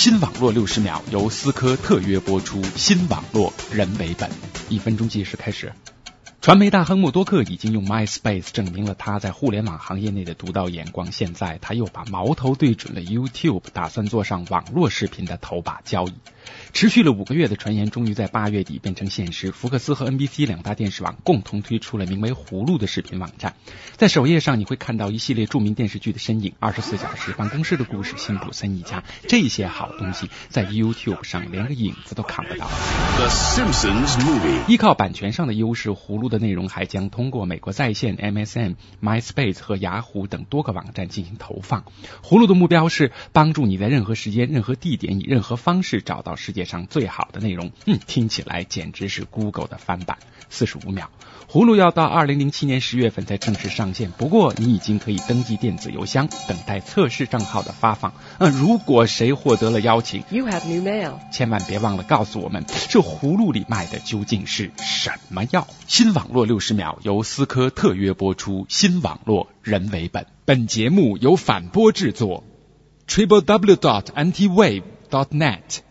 新网络六十秒由思科特约播出，新网络人为本。一分钟计时开始。传媒大亨默多克已经用 MySpace 证明了他在互联网行业内的独到眼光，现在他又把矛头对准了 YouTube，打算做上网络视频的头把交椅。持续了五个月的传言，终于在八月底变成现实。福克斯和 NBC 两大电视网共同推出了名为“葫芦”的视频网站，在首页上你会看到一系列著名电视剧的身影，《二十四小时办公室的故事》、《辛普森一家》这些好东西，在 YouTube 上连个影子都看不到。The Simpsons Movie。依靠版权上的优势，葫芦的内容还将通过美国在线、MSN、MySpace 和雅虎等多个网站进行投放。葫芦的目标是帮助你在任何时间、任何地点、以任何方式找到世界上最好的内容。嗯，听起来简直是 Google 的翻版。四十五秒，葫芦要到二零零七年十月份才正式上线。不过你已经可以登记电子邮箱，等待测试账号的发放。嗯，如果谁获得了邀请，You have new mail. 千万别忘了告诉我们，这葫芦里卖的究竟是什么药？新网络六十秒由思科特约播出，新网络人为本。本节目由反播制作，triple w dot antiwave dot net。